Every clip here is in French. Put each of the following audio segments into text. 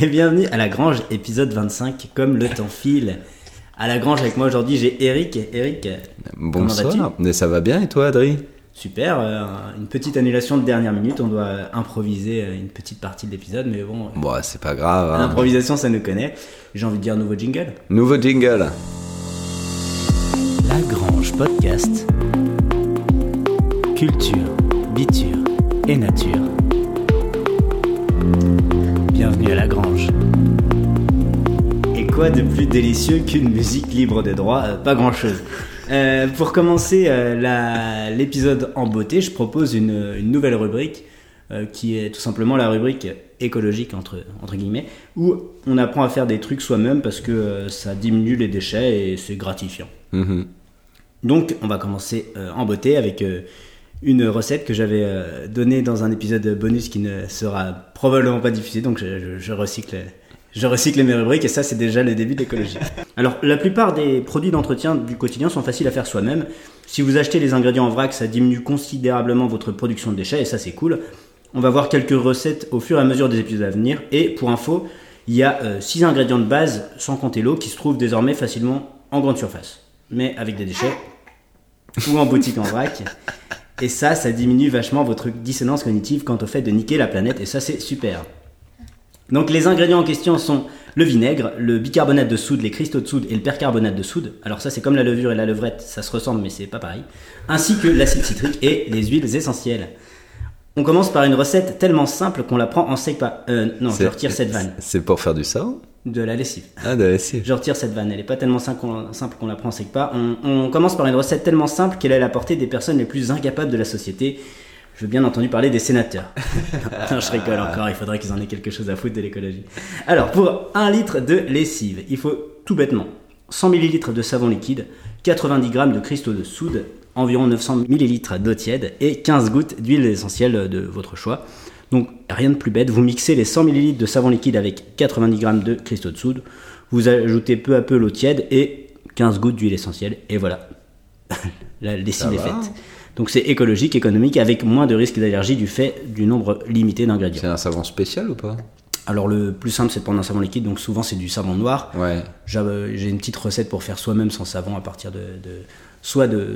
et bienvenue à La Grange, épisode 25, comme le temps file. À La Grange, avec moi aujourd'hui, j'ai Eric. Eric, Bonsoir. Mais ça va bien et toi, Adri Super, euh, une petite annulation de dernière minute, on doit improviser euh, une petite partie de l'épisode, mais bon, Bon, c'est pas grave. hein. l'improvisation ça nous connaît. J'ai envie de dire nouveau jingle. Nouveau jingle. La Grange Podcast. Culture, biture et nature. Bienvenue à La Grange. Et quoi de plus délicieux qu'une musique libre de droit? Euh, Pas grand chose. pour commencer euh, l'épisode en beauté, je propose une, une nouvelle rubrique euh, qui est tout simplement la rubrique écologique entre, entre guillemets, où on apprend à faire des trucs soi-même parce que euh, ça diminue les déchets et c'est gratifiant. Mhm. Donc, on va commencer euh, en beauté avec euh, une recette que j'avais euh, donnée dans un épisode bonus qui ne sera probablement pas diffusé. Donc, je, recycle, je recycle mes rubriques et ça, c'est déjà le début de l'écologie. Alors, la plupart des produits d'entretien du quotidien sont faciles à faire soi-même. Si vous achetez les ingrédients en vrac, ça diminue considérablement votre production de déchets et ça, c'est cool. On va voir quelques recettes au fur et à mesure des épisodes à venir. Et pour info, il y a 6 ingrédients de base, sans compter l'eau, qui se trouvent désormais facilement en grande surface. Mais avec des déchets ou en boutique en vrac. Et ça, ça diminue vachement votre dissonance cognitive quant au fait de niquer la planète, et ça, c'est super. Donc, les ingrédients en question sont le vinaigre, le bicarbonate de soude, les cristaux de soude et le percarbonate de soude. Alors, ça, c'est comme la levure et la levrette, ça se ressemble, mais c'est pas pareil. Ainsi que l'acide citrique et les huiles essentielles. On commence par une recette tellement simple qu'on la prend en sec pas. Euh, non, je retire cette vanne. C'est pour faire du sang De la lessive. Ah, de la lessive. Je retire cette vanne, elle est pas tellement simple qu'on, la prend sec pas. On, on commence par une recette tellement simple qu'elle est à la portée des personnes les plus incapables de la société. Je veux bien entendu parler des sénateurs. Je rigole encore, il faudrait qu'ils en aient quelque chose à foutre de l'écologie. Alors, pour un litre de lessive, il faut tout bêtement 100 ml de savon liquide, 90 g de cristaux de soude, environ 900 ml d'eau tiède et 15 gouttes d'huile essentielle de votre choix. Donc rien de plus bête, vous mixez les 100 ml de savon liquide avec 90 g de cristaux de soude, vous ajoutez peu à peu l'eau tiède et 15 gouttes d'huile essentielle et voilà. La lessive est faite. Donc c'est écologique, économique, avec moins de risque d'allergie du fait du nombre limité d'ingrédients. C'est un savon spécial ou pas? Alors le plus simple c'est de prendre un savon liquide, donc souvent c'est du savon noir. Ouais. J'avais- J'ai une petite recette pour faire soi-même son savon à partir de... de- soit de...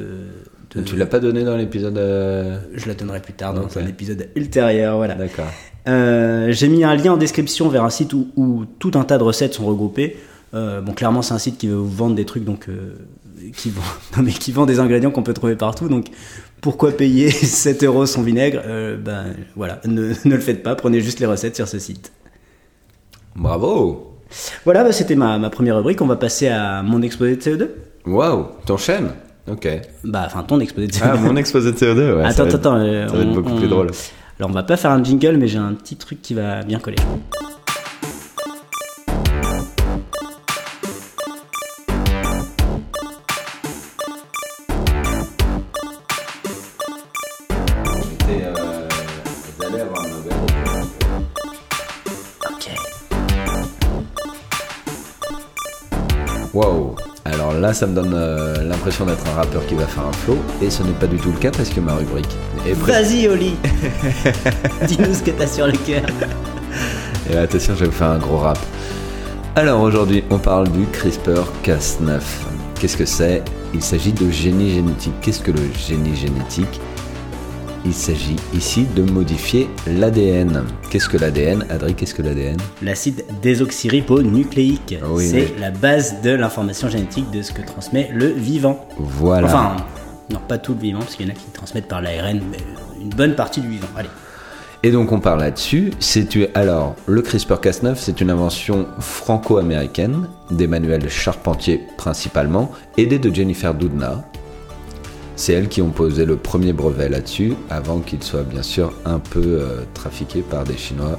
de- Tu l'as pas donné dans l'épisode euh, Je la donnerai plus tard dans Ok. un épisode ultérieur, voilà. D'accord. Euh, J'ai mis un lien en description vers un site où, où tout un tas de recettes sont regroupées. Euh, bon, clairement, c'est un site qui veut vous vendre des trucs, donc euh, qui vend, non, mais qui vend des ingrédients qu'on peut trouver partout. Donc, pourquoi payer 7 euros son vinaigre? Euh, Ben voilà, ne, ne le faites pas. Prenez juste les recettes sur ce site. Bravo Voilà, bah, c'était ma, ma première rubrique. On va passer à mon exposé de CO2. Waouh T'enchaînes Ok. Bah, enfin, ton exposé de CO2. Ah, mon exposé de CO2, ouais. ça attends, être- attends, attends. euh, Ça va être on- beaucoup plus drôle. Alors, on va pas faire un jingle, mais j'ai un petit truc qui va bien coller. Waouh Alors là, ça me donne euh, l'impression d'être un rappeur qui va faire un flow, et ce n'est pas du tout le cas parce que ma rubrique est prête. Vas-y, Oli Dis-nous ce que t'as sur le cœur. Et attention, je vais vous faire un gros rap. Alors aujourd'hui, on parle du CRISPR-Cas9. Qu'est-ce que c'est? Il s'agit de génie génétique. Qu'est-ce que le génie génétique? Il s'agit ici de modifier l'ADN. Qu'est-ce que l'ADN Adri, qu'est-ce que l'ADN L'acide désoxyribonucléique, oui, c'est la base de l'information génétique de ce que transmet le vivant. Voilà. Enfin, non, pas tout le vivant, parce qu'il y en a qui transmettent par l'ARN, mais une bonne partie du vivant. Allez. Et donc on parle là-dessus. C'est alors le CRISPR-Cas9, c'est une invention franco-américaine d'Emmanuel Charpentier principalement, aidé de Jennifer Doudna. C'est elles qui ont posé le premier brevet là-dessus, avant qu'il soit bien sûr un peu euh, trafiqué par des Chinois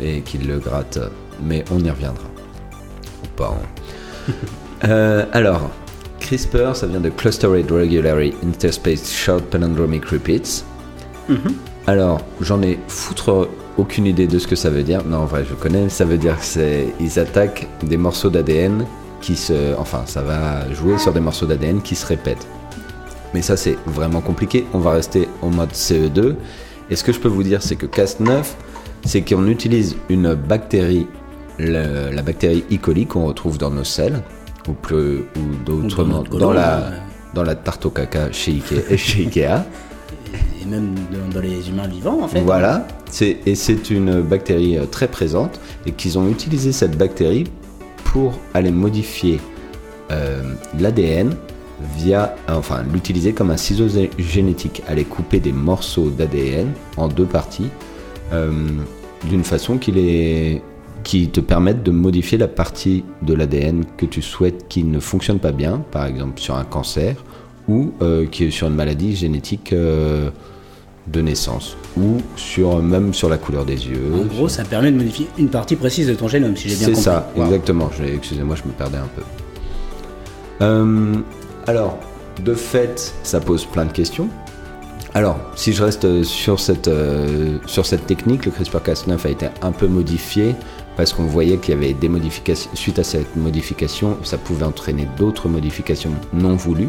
et qu'ils le grattent. Mais on y reviendra. Ou pas. hein. Euh, alors, CRISPR, ça vient de Clustered Regularly Interspace Short Palindromic Repeats. Alors, j'en ai foutre aucune idée de ce que ça veut dire. Non, en vrai, je connais. Ça veut dire que c'est ils attaquent des morceaux d'ADN qui se, enfin, ça va jouer sur des morceaux d'ADN qui se répètent. Mais ça, c'est vraiment compliqué. On va rester en mode CE2. Et ce que je peux vous dire, c'est que Cas9, c'est qu'on utilise une bactérie la bactérie E. coli qu'on retrouve dans nos selles, ou, plus, ou notre dans, colon, la, dans la tarte au caca chez Ikea. chez Ikea. Et même dans, dans les humains vivants, en fait. Voilà, c'est, et c'est une bactérie euh, très présente et qu'ils ont utilisé cette bactérie pour aller modifier euh, l'ADN via, enfin l'utiliser comme un ciseau génétique, aller couper des morceaux d'ADN en deux parties euh, d'une façon qui, les, qui te permette de modifier la partie de l'ADN que tu souhaites qui ne fonctionne pas bien, par exemple sur un cancer ou euh, qui est sur une maladie génétique euh, de naissance ou sur même sur la couleur des yeux. En gros, ça permet de modifier une partie précise de ton génome, si j'ai bien C'est compris. ça, Wow. exactement. Excusez-moi, je me perdais un peu. Euh, alors, de fait, ça pose plein de questions. Alors, si je reste sur cette, euh, sur cette technique, le CRISPR-Cas9 a été un peu modifié parce qu'on voyait qu'il y avait des modifications. Suite à cette modification, ça pouvait entraîner d'autres modifications non voulues.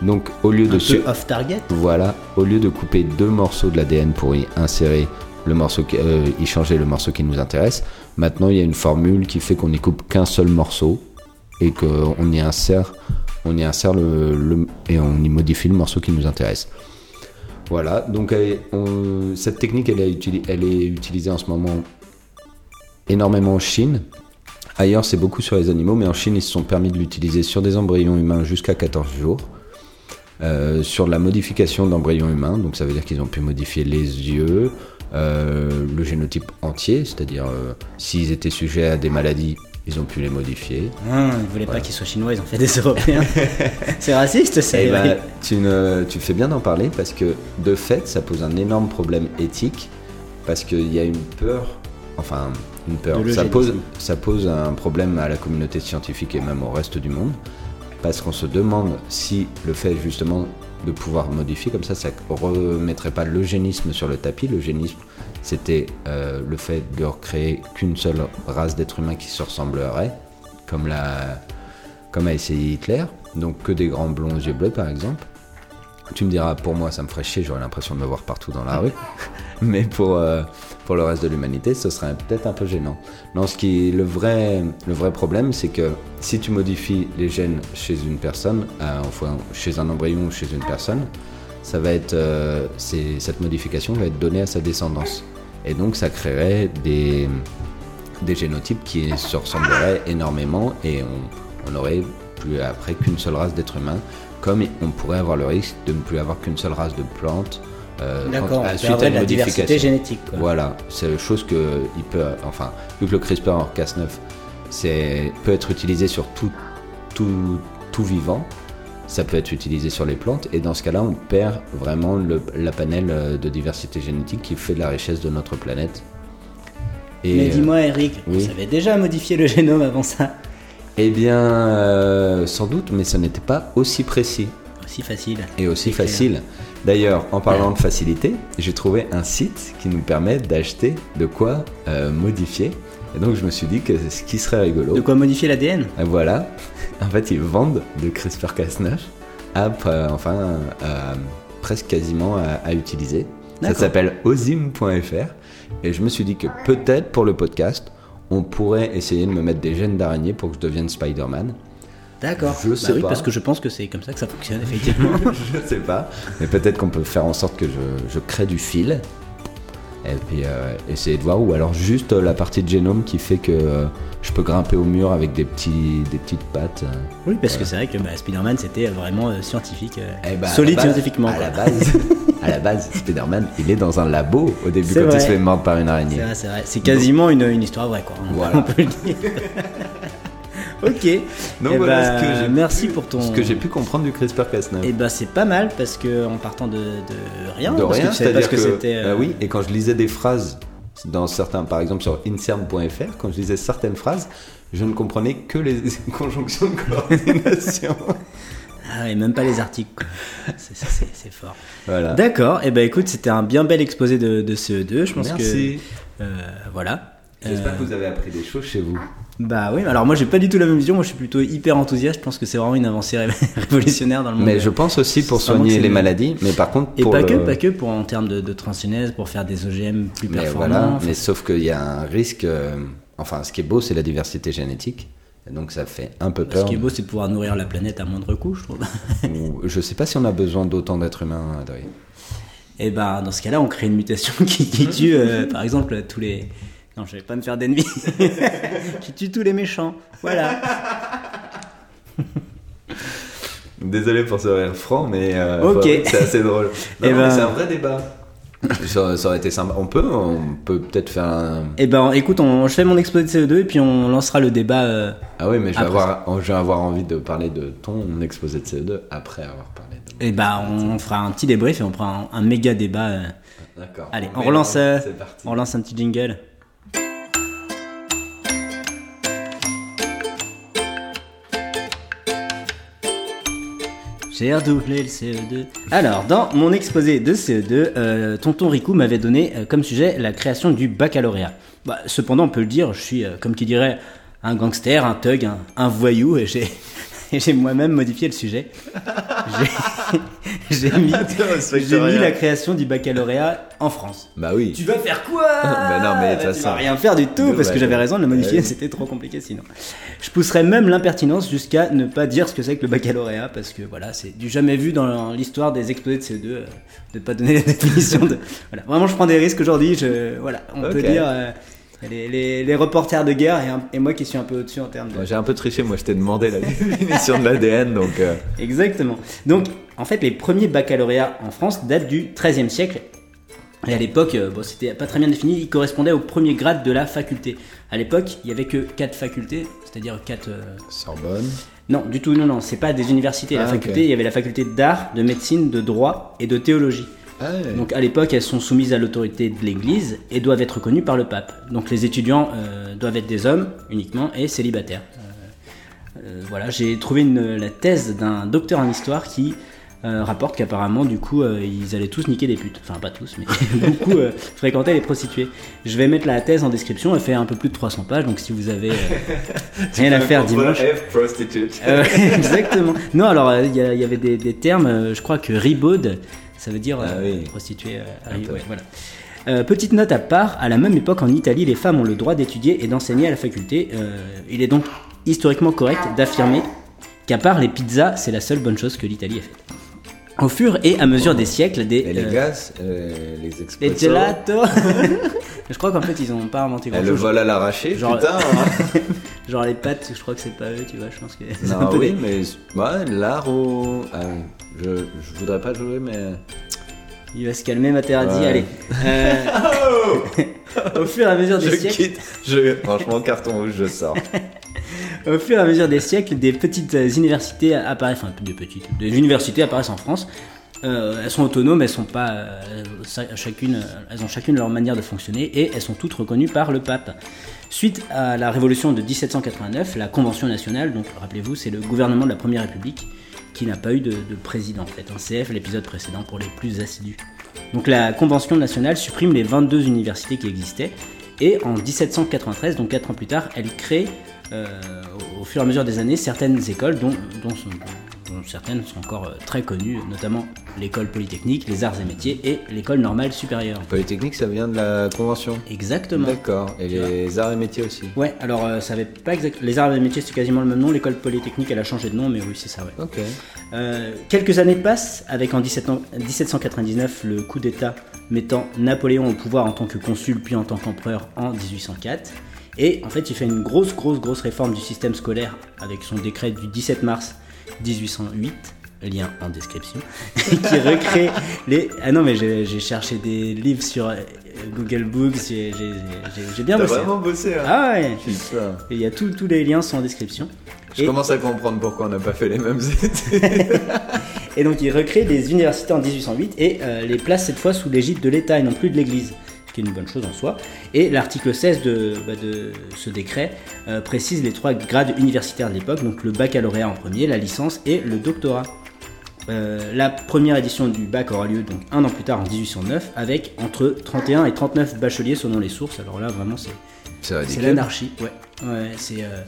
Donc, au lieu Un de peu off-target. voilà, au lieu de couper deux morceaux de l'ADN pour y insérer le morceau, qui- euh, y changer le morceau qui nous intéresse, maintenant il y a une formule qui fait qu'on n'y coupe qu'un seul morceau et qu'on y insère, on y insère le, et on y modifie le morceau qui nous intéresse. Voilà, donc cette technique elle est, utili- elle est utilisée en ce moment énormément en Chine. Ailleurs, c'est beaucoup sur les animaux, mais en Chine, ils se sont permis de l'utiliser sur des embryons humains jusqu'à 14 jours. Euh, sur la modification d'embryons humains, donc ça veut dire qu'ils ont pu modifier les yeux, euh, le génotype entier, c'est-à-dire euh, s'ils étaient sujets à des maladies, ils ont pu les modifier. Ah, ils voulaient pas qu'ils soient chinois, ils ont fait des Européens. c'est raciste, ça. Eh ben, tu, ne- tu fais bien d'en parler parce que de fait, ça pose un énorme problème éthique parce qu'il y a une peur, enfin une peur, ça pose, ça pose un problème à la communauté scientifique et même au reste du monde parce qu'on se demande si le fait justement de pouvoir modifier comme ça, ça remettrait pas l'eugénisme sur le tapis. L'eugénisme, c'était euh, le fait de recréer qu'une seule race d'êtres humains qui se ressemblerait, comme, comme a essayé Hitler, donc que des grands blonds aux yeux bleus par exemple. Tu me diras, pour moi ça me ferait chier, j'aurais l'impression de me voir partout dans la rue, mais pour, euh, pour le reste de l'humanité, ce serait peut-être un peu gênant. Non, ce qui le vrai, le vrai problème, c'est que si tu modifies les gènes chez une personne, euh, enfin chez un embryon ou chez une personne, ça va être, euh, cette modification va être donnée à sa descendance. Et donc ça créerait des, des génotypes qui se ressembleraient énormément et on, on aurait plus après qu'une seule race d'êtres humains, comme on pourrait avoir le risque de ne plus avoir qu'une seule race de plantes. euh, D'accord, on à- de la diversité génétique. quoi. voilà, c'est une chose que il peut, enfin, vu que le CRISPR-Cas9 c'est peut être utilisé sur tout, tout, tout vivant, ça peut être utilisé sur les plantes, et dans ce cas-là, on perd vraiment le, la panel euh, de diversité génétique qui fait de la richesse de notre planète. Et, Mais euh, dis-moi, Eric, oui. vous savez déjà modifier le génome avant ça? Eh bien, euh, sans doute, mais ce n'était pas aussi précis Aussi facile. et aussi facile. D'ailleurs, en parlant de facilité, j'ai trouvé un site qui nous permet d'acheter de quoi euh, modifier. Et donc, je me suis dit que ce qui serait rigolo. De quoi modifier l'ADN Et Voilà. En fait, ils vendent de CRISPR-Cas9 à, euh, enfin, presque quasiment à, à utiliser. Ça s'appelle ozim.fr. Et je me suis dit que peut-être pour le podcast, on pourrait essayer de me mettre des gènes d'araignée pour que je devienne Spider-Man. D'accord. Je Bah sais oui, pas. parce que je pense que c'est comme ça que ça fonctionne, effectivement. je sais pas. Mais peut-être qu'on peut faire en sorte que je, je crée du fil. Et puis euh, essayer de voir. Ou alors juste euh, la partie de génome qui fait que euh, je peux grimper au mur avec des, petits, des petites pattes. oui, parce que c'est vrai que bah, Spider-Man, c'était vraiment euh, scientifique. solide base- scientifiquement. À quoi. la base, à la base Spider-Man, il est dans un labo au début quand il vrai. se fait mordre par une araignée. C'est vrai, c'est quasiment une, une histoire vraie, quoi. On- Voilà. On peut le dire. ok. Donc Eh voilà ben, ce que j'ai merci pu- pour ton. Ce que j'ai pu comprendre du CRISPR-Cas9. Et ben c'est pas mal parce que en partant de, de rien, de parce rien, que c'est-à-dire ce que, que, c'était. euh, euh, oui, et quand je lisais des phrases dans certains, par exemple sur insert.fr, quand je lisais certaines phrases, je ne comprenais que les conjonctions de coordination. Ah, et même pas les articles. C'est- fort. voilà. D'accord. Et ben écoute, c'était un bien bel exposé de, de CE2. Je pense Merci. que euh, voilà. J'espère Euh, que vous avez appris des choses chez vous. Bah oui, alors moi j'ai pas du tout la même vision, moi je suis plutôt hyper enthousiaste, je pense que c'est vraiment une avancée ré- révolutionnaire dans le monde. Mais je pense aussi pour soigner les maladies, mais par contre Et pour pas le- que, pas que pour en termes de, de transgénèse, pour faire des OGM plus Mais performants. voilà, Enfin, mais sauf qu'il y a un risque, euh, enfin, ce qui est beau, c'est la diversité génétique. Donc ça fait un peu Ce peur. qui est beau, c'est de pouvoir nourrir la planète à moindre coût, je trouve. Ou- Je sais pas si on a besoin d'autant d'êtres humains, Adrien. Et ben, dans ce cas-là, on crée une mutation qui, qui tue, euh, par exemple, tous les. Non, je vais pas me faire d'ennemis. qui tue tous les méchants. Voilà. Désolé pour ce rire franc, mais euh, Ok. c'est assez drôle. Eh mais ben- c'est un vrai débat. ça, ça aurait été sympa. On peut, on peut peut-être faire un. Et ben, écoute, on, je fais mon exposé de CO2 et puis on lancera le débat. euh, Ah oui, mais je vais, avoir, je vais avoir envie de parler de ton exposé de CO2 après avoir parlé de. et ben, on fera un petit débrief et on prend un, un méga débat. euh. D'accord. Allez, on relance, euh, on relance un petit jingle. J'ai redoublé le CO2. Alors, dans mon exposé de CO2, euh, tonton Riku m'avait donné euh, comme sujet la création du baccalauréat. Bah, cependant, on peut le dire, je suis, euh, comme qui dirait, un gangster, un thug, un, un voyou, et j'ai, et j'ai moi-même modifié le sujet. J'ai, j'ai mis, mis la création du baccalauréat en France. Bah oui. Tu vas faire quoi? Bah non, mais de toute Tu façon- vas rien faire du tout, parce bah, que j'avais raison de le modifier, ouais. c'était trop compliqué sinon. Je pousserais même l'impertinence jusqu'à ne pas dire ce que c'est que le baccalauréat, parce que voilà, c'est du jamais vu dans l'histoire des exposés de CO2, euh, de pas donner la définition de... Voilà, vraiment je prends des risques aujourd'hui, je... voilà, on peut Ok. dire... euh, les, les- les reporters de guerre et, un- et moi qui suis un peu au-dessus en termes de... J'ai un peu triché, moi je t'ai demandé la définition de l'ADN, donc. euh, Exactement. Donc, en fait, les premiers baccalauréats en France datent du XIIIe siècle. Et à l'époque, euh, bon, c'était pas très bien défini, ils correspondaient au premier grade de la faculté. À l'époque, il y avait que quatre facultés, c'est-à-dire quatre. euh, Sorbonne. Non, du tout, non, non, c'est pas des universités. La Ah, faculté, il y avait la faculté d'art, de médecine, de droit et de théologie. Ah, ouais. Donc à l'époque, elles sont soumises à l'autorité de l'Église et doivent être reconnues par le pape. Donc les étudiants euh, doivent être des hommes uniquement et célibataires. Euh, euh, voilà, j'ai trouvé une- la thèse d'un docteur en histoire qui euh, rapporte qu'apparemment, du coup, ils allaient tous niquer des putes. Enfin, pas tous, mais beaucoup fréquentaient les prostituées. Je vais mettre la thèse en description, elle fait un peu plus de 300 pages, donc si vous avez rien à faire dimanche. F prostitute. Exactement. Non, alors il y, avait des, des termes, je crois que ribaude, ça veut dire Ah euh, oui. prostituée. euh, ouais, voilà. Euh, petite note à part, à la même époque en Italie, les femmes ont le droit d'étudier et d'enseigner à la faculté. Euh, il est donc historiquement correct d'affirmer qu'à part les pizzas, c'est la seule bonne chose que l'Italie ait faite. Au fur et à mesure des siècles, des, Et les euh, gaz, euh, les les expressos. gelato. je crois qu'en fait ils ont pas inventé grand Elle le vole à l'arraché, Genre- putain. hein. Genre les pâtes, je crois que c'est pas eux, tu vois. Je pense que. non, peu oui, mais ouais, l'art au. Je, je voudrais pas jouer, mais. Il va se calmer, Materazzi. Ouais. Allez. Euh, au fur et à mesure des Je siècles, quitte. Je... Franchement, carton rouge, je sors. au fur et à mesure des siècles, des petites euh, universités apparaissent, enfin des petites, des universités apparaissent en France. Euh, elles sont autonomes, elles sont pas euh, chacune, elles ont chacune leur manière de fonctionner et elles sont toutes reconnues par le pape. Suite à la révolution de 1789, la Convention nationale, donc rappelez-vous, c'est le gouvernement de la Première République qui n'a pas eu de, de président en fait. Un CF, l'épisode précédent pour les plus assidus. Donc la Convention nationale supprime les 22 universités qui existaient et en 1793, donc 4 ans plus tard, elle crée euh, au, fur et à mesure des années certaines écoles dont, dont, dont certaines sont encore euh, très connues, notamment l'école polytechnique, les arts et métiers et l'école normale supérieure. Polytechnique, ça vient de la convention. Exactement. D'accord. Et les arts et métiers aussi. Ouais, alors euh, ça avait pas exact... Les arts et métiers c'est quasiment le même nom, l'école polytechnique elle a changé de nom, mais oui c'est ça ouais. Ok. Euh, quelques années passent avec en 17 ans- 1799 le coup d'État mettant Napoléon au pouvoir en tant que consul puis en tant qu'empereur en 1804. Et en fait il fait une grosse grosse grosse réforme du système scolaire avec son décret du 17 mars 1808 lien en description, qui recrée les... Ah non mais j'ai cherché des livres sur euh, Google Books, j'ai bien bossé. vraiment bossé, hein Ah ouais, il y a tous tous les liens sont en description. Je Et- commence à comprendre pourquoi on n'a pas fait les mêmes études. Et donc il recrée des universités en 1808 et euh, les place cette fois sous l'égide de l'État et non plus de l'Église, qui est une bonne chose en soi. Et l'article 16 de, bah, de ce décret euh, précise les trois grades universitaires de l'époque, donc le baccalauréat en premier, la licence et le doctorat. Euh, la première édition du bac aura lieu donc un an plus tard en 1809 avec entre 31 et 39 bacheliers selon les sources. Alors là vraiment c'est l'anarchie, ouais. Ouais, c'est. euh,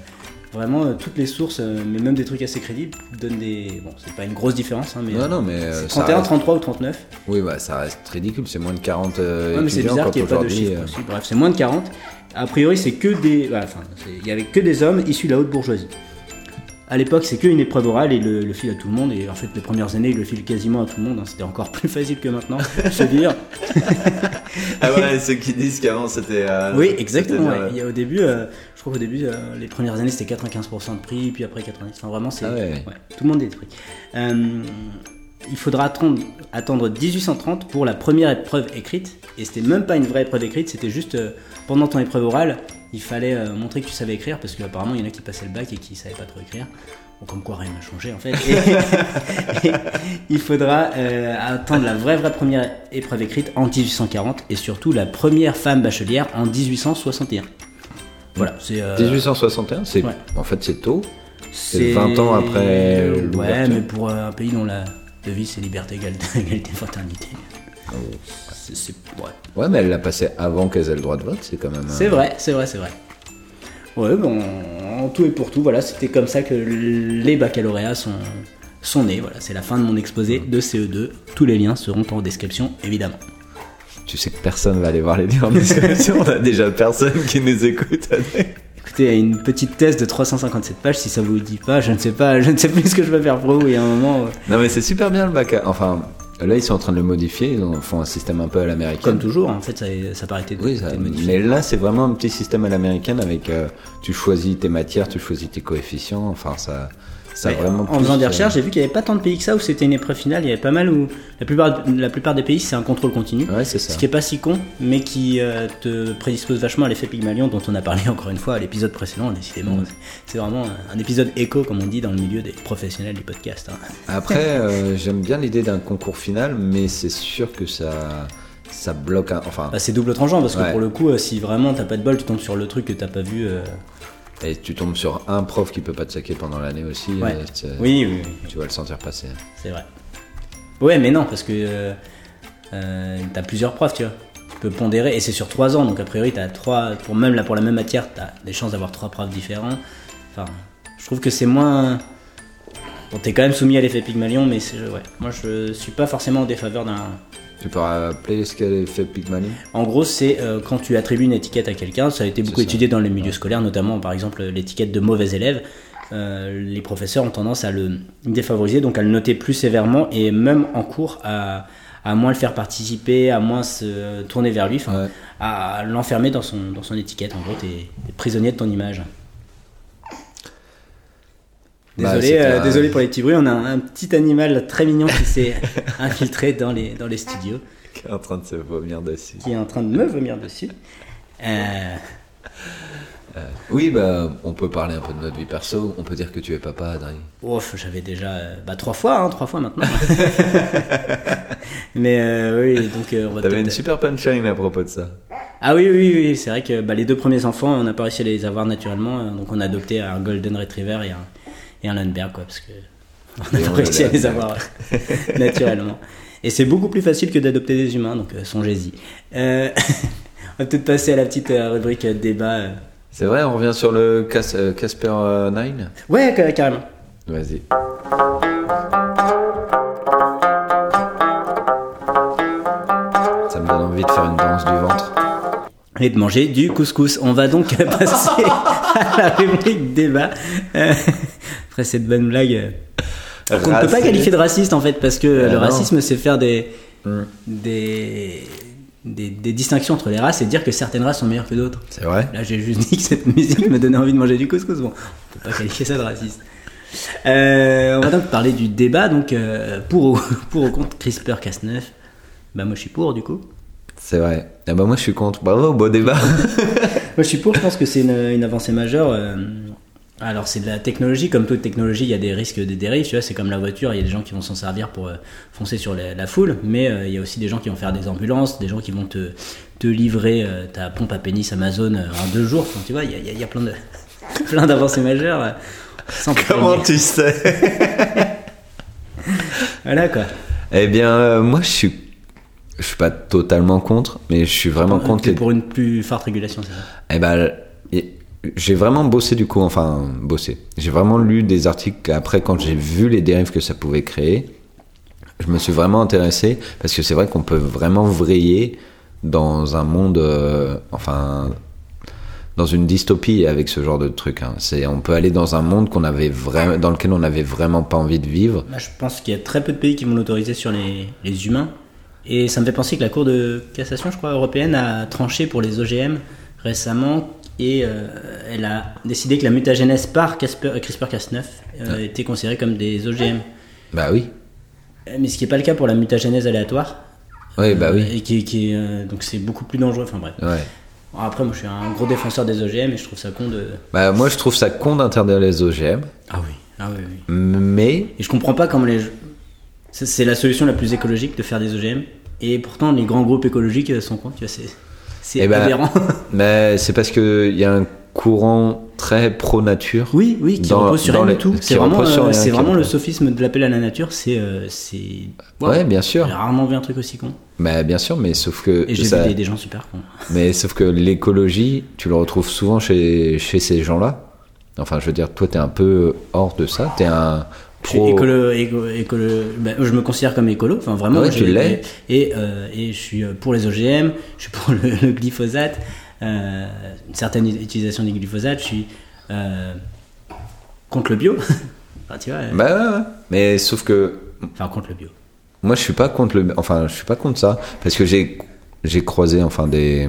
Vraiment, euh, toutes les sources, euh, mais même des trucs assez crédibles, donnent des. Bon, c'est pas une grosse différence, hein, mais. Non, non, mais. euh, c'est ça 31, reste- 33 ou 39. Oui, bah, ça reste ridicule, c'est moins de 40 euh, Ouais, mais c'est bizarre qu'il n'y ait pas de chiffre possible. Bref, c'est moins de 40. A priori, c'est que des. Enfin, il y avait que des hommes issus de la haute bourgeoisie. À l'époque, c'est qu'une épreuve orale et le, le file à tout le monde. Et en fait, les premières années, il le file quasiment à tout le monde. hein. C'était encore plus facile que maintenant, je veux dire. Ah ouais, ceux qui disent qu'avant c'était. euh, Oui, exactement. ouais. Il y a au début, euh, je crois qu'au début, euh, les premières années, c'était 95% de prix, puis après 90%. Enfin, vraiment, c'est. Ah ouais. tout le monde détruit. Euh, il faudra attendre, attendre 1830 pour la première épreuve écrite. Et c'était même pas une vraie épreuve écrite, c'était juste pendant ton épreuve orale, il fallait euh, montrer que tu savais écrire, parce qu'apparemment, il y en a qui passaient le bac et qui savaient pas trop écrire. Bon, comme quoi rien n'a changé en fait. Et- et il faudra euh, attendre la vraie vraie première épreuve écrite en 1840 et surtout la première femme bachelière en 1861. Voilà, c'est euh, 1861, c'est Ouais. en fait c'est tôt. C'est 20 ans après Ouais, mais pour euh, un pays dont la devise c'est liberté, égalité, égalité fraternité. Ouais. Ouais, mais elle l'a passé avant qu'elle ait le droit de vote, c'est quand même. C'est vrai, c'est vrai, c'est vrai. Ouais, bon, en tout et pour tout, voilà, c'était comme ça que les baccalauréats sont, sont nés. Voilà, c'est la fin de mon exposé de CE2. Tous les liens seront en description, évidemment. Tu sais que personne va aller voir les liens en description. On a déjà personne qui nous écoute. Écoutez, a une petite thèse de 357 pages, si ça vous dit pas, je ne sais pas, je ne sais plus ce que je vais faire pour vous. Il y a un moment, non, mais c'est super bien le bac. à- Enfin, là ils sont en train de le modifier. Ils en font un système un peu à l'américaine. comme toujours, en fait, ça, ça paraît été Oui, ça- été modifié. mais là c'est vraiment un petit système à l'américaine avec euh, tu choisis tes matières, tu choisis tes coefficients. Enfin, ça, ça vraiment. en faisant des euh, recherches, j'ai vu qu'il n'y avait pas tant de pays que ça où c'était une épreuve finale. Il y avait pas mal où la plupart, la plupart des pays c'est un contrôle continu. Ouais, c'est ça. Ce qui est pas si con, mais qui euh, te prédispose vachement à l'effet Pygmalion dont on a parlé encore une fois à l'épisode précédent. Décidément, Mm. c'est vraiment un épisode écho, comme on dit dans le milieu des professionnels du podcast. hein. Après, euh, j'aime bien l'idée d'un concours final, mais c'est sûr que ça, ça bloque. un- Enfin, Bah, c'est double tranchant parce que Ouais. pour le coup, si vraiment t'as pas de bol, tu tombes sur le truc que t'as pas vu. euh, et tu tombes sur un prof qui peut pas te saquer pendant l'année aussi. Ouais. euh, Oui, oui, oui, Tu vas le sentir passer. c'est vrai. Ouais, mais non, parce que euh, euh, t'as plusieurs profs, tu vois. Tu peux pondérer, et c'est sur trois ans, donc a priori, t'as trois, pour même là, pour la même matière, t'as des chances d'avoir trois profs différents. Enfin, je trouve que c'est moins. Bon, t'es quand même soumis à l'effet Pygmalion, mais c'est, ouais. Moi, je suis pas forcément en défaveur d'un. Tu peux rappeler ce qu'elle fait Pygmalion En gros, c'est euh, quand tu attribues une étiquette à quelqu'un, ça a été beaucoup étudié dans les milieux scolaires, notamment par exemple l'étiquette de mauvais élève. Euh, les professeurs ont tendance à le défavoriser, donc à le noter plus sévèrement et même en cours à, à moins le faire participer, à moins se tourner vers lui, Ouais. à l'enfermer dans son, dans son étiquette. En gros, t'es t'es prisonnier de ton image. Bah, Désolé, euh, un- désolé pour les petits bruits, on a un, un petit animal très mignon qui s'est infiltré dans les, dans les studios Qui est en train de se vomir dessus. qui est en train de me vomir dessus. Euh, Oui, bah, on peut parler un peu de notre vie perso. On peut dire que tu es papa, Adrien. ouf, j'avais déjà euh, bah, trois fois, hein, trois fois maintenant. Mais euh, oui, donc euh, on va T'avais une super punchline à propos de ça. Ah oui, oui, oui, c'est vrai que bah, les deux premiers enfants, on n'a pas réussi à les avoir naturellement, euh, donc on a adopté un Golden Retriever et un, et un Lundberg, quoi, parce que on on réussi à les avoir euh, naturellement. Et c'est beaucoup plus facile que d'adopter des humains, donc euh, songez-y. Euh, on va peut-être passer à la petite rubrique débat. C'est vrai, on revient sur le Cas- euh, Casper euh, 9 Ouais, ca- carrément. Vas-y. Ça me donne envie de faire une danse du ventre. et de manger du couscous. On va donc passer à la rubrique débat. Euh, après cette bonne blague, euh, qu'on ne peut pas qualifier de raciste en fait, parce que Ah le non. racisme c'est faire des, Hmm. des, des, des distinctions entre les races et dire que certaines races sont meilleures que d'autres. C'est vrai Là j'ai juste dit que cette musique me donnait envie de manger du couscous. Bon, on peut pas qualifier ça de raciste. Euh, on va donc parler du débat, donc euh, pour, ou, pour ou contre CRISPR-Cas9. Bah moi je suis pour du coup. C'est vrai. Ah bah moi je suis contre. Bravo, beau débat. Moi, je suis pour, je pense que c'est une, une avancée majeure. Alors, c'est de la technologie, comme toute technologie, il y a des risques de dérive, tu vois, c'est comme la voiture, il y a des gens qui vont s'en servir pour euh, foncer sur la, la foule, mais euh, il y a aussi des gens qui vont faire des ambulances, des gens qui vont te, te livrer euh, ta pompe à pénis Amazon en deux jours, Enfin, tu vois, il y a, il y a- il y a plein de plein d'avancées majeures. sans prévenir. tu sais? Voilà quoi. Eh bien, moi je suis. Je suis pas totalement contre, mais je suis vraiment contre les pour une plus forte régulation, c'est ça? Eh ben, et j'ai vraiment bossé du coup, enfin bossé. J'ai vraiment lu des articles après quand j'ai vu les dérives que ça pouvait créer. Je me suis vraiment intéressé parce que c'est vrai qu'on peut vraiment vriller dans un monde, euh, enfin dans une dystopie avec ce genre de truc. Hein. C'est, on peut aller dans un monde qu'on avait vraiment, dans lequel on n'avait vraiment pas envie de vivre. Bah, je pense qu'il y a très peu de pays qui vont l'autoriser sur les, les humains. Et ça me fait penser que la Cour de cassation, je crois, européenne a tranché pour les OGM récemment et euh, elle a décidé que la mutagénèse par CRISPR-Cas9 euh, était considérée comme des OGM. Bah oui. Mais ce qui n'est pas le cas pour la mutagénèse aléatoire. Oui, bah oui. Et qui, qui donc c'est beaucoup plus dangereux. Enfin bref. Ouais. Après, moi, je suis un gros défenseur des OGM et je trouve ça con de. Bah, moi, je trouve ça con d'interdire les OGM. Ah oui, ah oui, oui. Mais. Et je comprends pas comment les. C'est la solution la plus écologique de faire des OGM. Et pourtant, les grands groupes écologiques sont contre. Tu vois, c'est. Eh ben, aberrant. Mais c'est parce qu'il y a un courant très pro-nature. Oui, oui, qui Dans- repose sur rien les- du tout. C'est vraiment, euh, c'est vraiment le sophisme de l'appel à la nature. C'est. euh, c'est... Ouais, bien sûr. J'ai rarement vu un truc aussi con. Bah, bien sûr, mais sauf que. Et j'ai ça- vu des, des gens super cons. Mais sauf que l'écologie, tu le retrouves souvent chez, chez ces gens-là. Enfin, je veux dire, toi, t'es un peu hors de ça. T'es un Je suis pro. écolo, éco- écolo- ben, je me considère comme écolo, enfin vraiment. Ah ouais, je- tu l'es. Et, euh, et je suis euh, pour les OGM, je suis pour le, le glyphosate, euh, une certaine utilisation du glyphosate, je suis euh, contre le bio. enfin, tu vois, Bah, ouais, ouais. Mais sauf que enfin contre le bio. Moi, je suis pas contre le, enfin, je suis pas contre ça, parce que j'ai, j'ai croisé, enfin, des,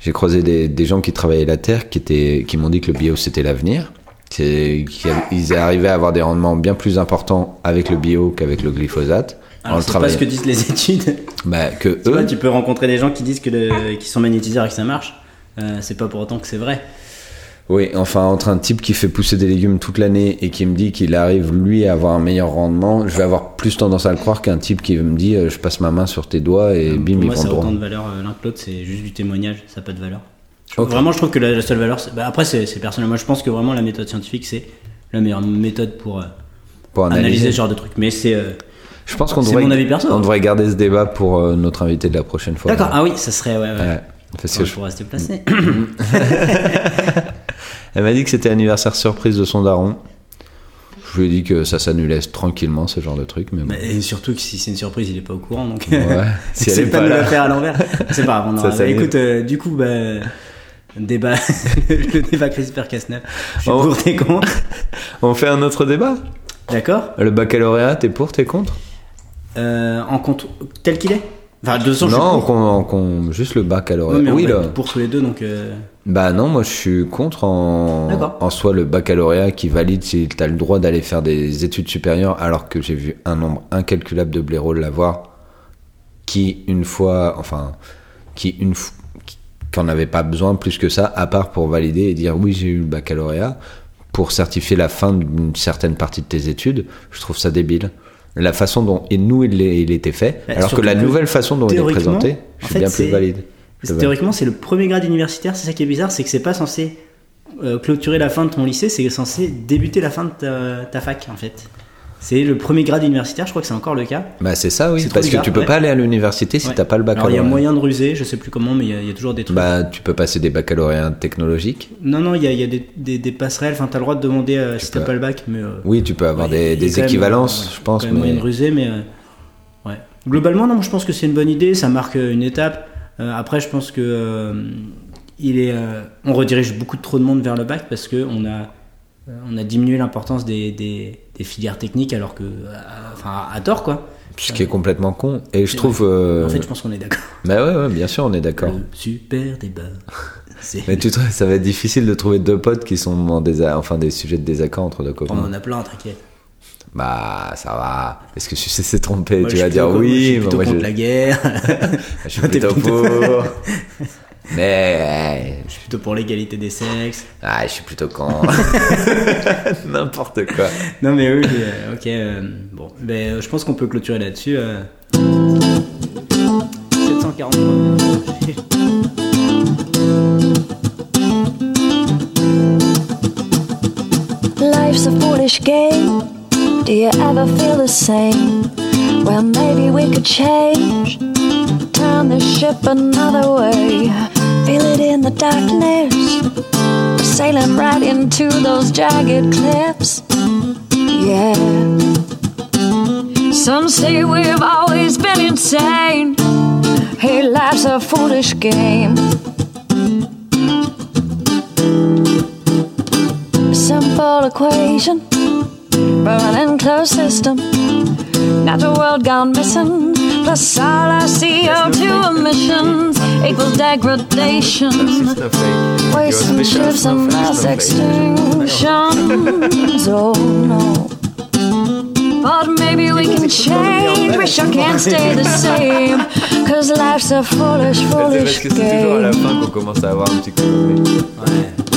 j'ai croisé des, des gens qui travaillaient la terre, qui étaient, qui m'ont dit que le bio c'était l'avenir, C'est- qu'ils arrivaient à avoir des rendements bien plus importants avec le bio qu'avec le glyphosate. Alors c'est pas ce que disent les études. Bah, que eux, tu peux rencontrer des gens qui disent que le, qui sont magnétiseurs et que ça marche. Euh, c'est pas pour autant que c'est vrai. oui, enfin, entre un type qui fait pousser des légumes toute l'année et qui me dit qu'il arrive lui à avoir un meilleur rendement, je vais avoir plus tendance à le croire qu'un type qui me dit, euh, je passe ma main sur tes doigts et bim, Pour ils moi, ça a autant de valeur euh, l'un que l'autre, c'est juste du témoignage, ça n'a pas de valeur. Je-. Vraiment, je trouve que la, la seule valeur, bah, après, c'est personnel. Moi, je pense que vraiment la méthode scientifique, c'est la meilleure méthode pour euh, Pour analyser. analyser. ce genre de trucs. Mais c'est. euh, Je pense qu'on devrait, mon avis perso. on devrait garder ce débat pour euh, notre invité de la prochaine fois. D'accord, ah oui, ça serait. Ouais, ouais. Ouais, parce que je- Pour rester placé. Elle m'a dit que c'était anniversaire surprise de son daron. Je lui ai dit que ça s'annulait tranquillement, ce genre de truc. Mais bon. Mais- et surtout que si c'est une surprise, il est pas au courant. Donc. Ouais, si c'est est pas pas de le là. faire à l'envers. C'est pas grave. Ça. Écoute, euh, du coup, bah. Débat, le débat CRISPR-Cas9. Je suis Oh. pour, t'es contre. On fait un autre débat? D'accord Le baccalauréat, t'es pour, t'es contre? Euh, En compte tel qu'il est? Enfin, de toute façon, je suis Non, juste le baccalauréat. Mais oui, on là. pour tous les deux, donc. euh, Bah non, moi je suis contre en, D'accord. en soi le baccalauréat qui valide si t'as le droit d'aller faire des études supérieures alors que j'ai vu un nombre incalculable de blaireaux l'avoir qui une fois, enfin, qui une fois, qui en avait pas besoin plus que ça à part pour valider et dire oui j'ai eu le baccalauréat pour certifier la fin d'une certaine partie de tes études, je trouve ça débile. La façon dont et nous il, était fait, Bah, alors que la nouvelle façon dont il est présenté, en je suis fait, bien plus valide. Théoriquement, c'est le premier grade universitaire. C'est ça qui est bizarre, c'est que c'est pas censé euh, clôturer la fin de ton lycée, c'est censé débuter la fin de ta, ta fac, en fait. C'est le premier grade universitaire, je crois que c'est encore le cas. Bah c'est ça oui, parce que tu peux ouais. pas aller à l'université si Ouais. t'as pas le Alors il y baccalauréat. a moyen de ruser, je sais plus comment, mais il y a, il y a toujours des trucs. Bah tu peux passer des baccalauréats technologiques. non, non, il y a, il y a des, des, des passerelles, enfin t'as le droit de demander euh, si t'as peux- pas le bac, mais. euh, Oui, tu peux avoir ouais, il y a- des, il y a des quand même, équivalences, je pense, quand même moyen mais de ruser, mais. euh, ouais. Globalement, non, je pense que c'est une bonne idée, ça marque une étape. Après, je pense que. il est, on redirige beaucoup trop de monde vers le bac parce que on a, on a diminué l'importance des, des, des filières techniques alors que. euh, Enfin, à, tort, quoi. ce qui est complètement con. Et je trouve. euh, En fait, je pense qu'on est d'accord. Bah ouais, ouais, bien sûr, on est d'accord. Super débat. Mais tu trouves, ça va être difficile de trouver deux potes qui sont en désa- enfin des sujets de désaccord entre deux On copains. en a plein, t'inquiète. Bah ça va. Est-ce que tu sais s'est trompé? Moi, Tu vas dire plutôt- moi, je suis oui, mais plutôt moi contre je, la guerre. je suis plutôt plutôt- pour. Mais je suis plutôt pour l'égalité des sexes. ah, je suis plutôt con. N'importe quoi. Non mais oui, euh, ok. euh, bon, ben, euh, je pense qu'on peut clôturer là-dessus. euh. 743 minutes. Life's a foolish game. Do you ever feel the same? Well, maybe we could change. Turn the ship another way. In the darkness. sailing right into those jagged cliffs. Yeah. Some say we've always been insane. Hey, life's a foolish game. Simple equation, burning closed system. Natural world gone missing, all our CO2 emissions equals degradation. Waste Wasting ships and mass extinctions. Oh no. But maybe we can change. Wish I can't stay the same. Cause life's a foolish, foolish que c'est toujours à la game. fin qu'on commence à avoir un petit coup. Ouais.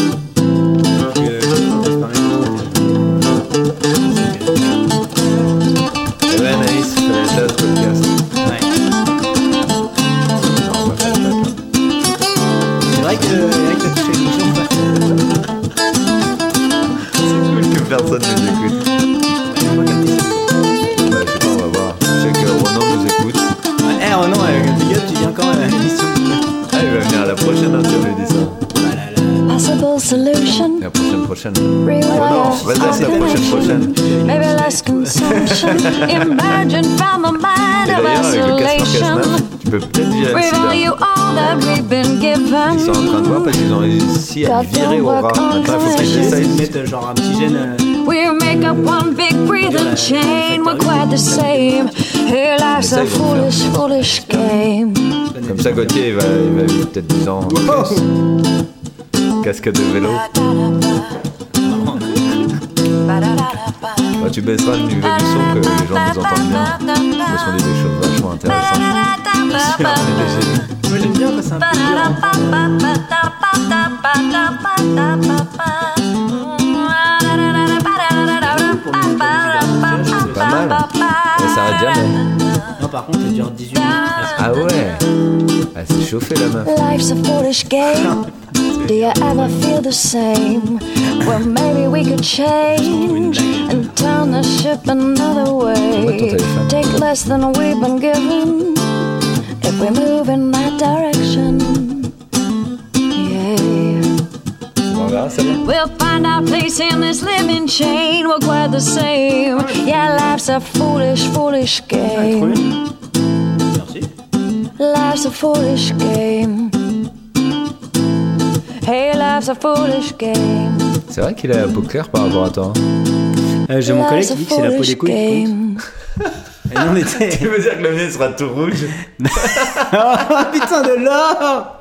La prochaine, prochaine. Rewire Vas-y, c'est la prochaine, prochaine. Maybe less consumption. Emerging from a mind of isolation. Cas9, tu peux peut-être virer le We sida. value all that we've been given. Ils sont en train de voir parce qu'ils ont réussi à virer au rat. Maintenant, il faut qu'ils Ils essayent. mettent euh, genre un petit gène. euh, We make up one big breathing chain. We're quite the same. Here life's a foolish, foolish game. Comme ça, Gauthier, il va, il va vivre peut-être 10 ans. Casque de vélo. Bah, tu baisseras le niveau du son que les gens nous entendent bien. Parce qu'on dit des choses vachement intéressantes. Moi j'aime bien quand c'est un peu dur. C'est pas mal. Ça s'arrête jamais. Non, par contre, ça dure 18 minutes. Ah ouais Elle s'est chauffée la meuf. Life's a foolish game. Do you ever feel the same? Well, maybe we could change and turn the ship another way. Take less than we've been given if we move in that direction. Verra celle-là. We'll find our place in this living chain. We're quite the same. Yeah, life's a foolish, foolish Trop game. Merci. Life's a foolish game. Hey, life's a foolish game. C'est vrai qu'il a la peau claire par rapport à toi. hein. Euh, J'ai mon collègue qui dit que c'est la peau des couilles. qui compte. game. Et non, mais t'es- veux dire que le mien sera tout rouge? Oh putain de l'or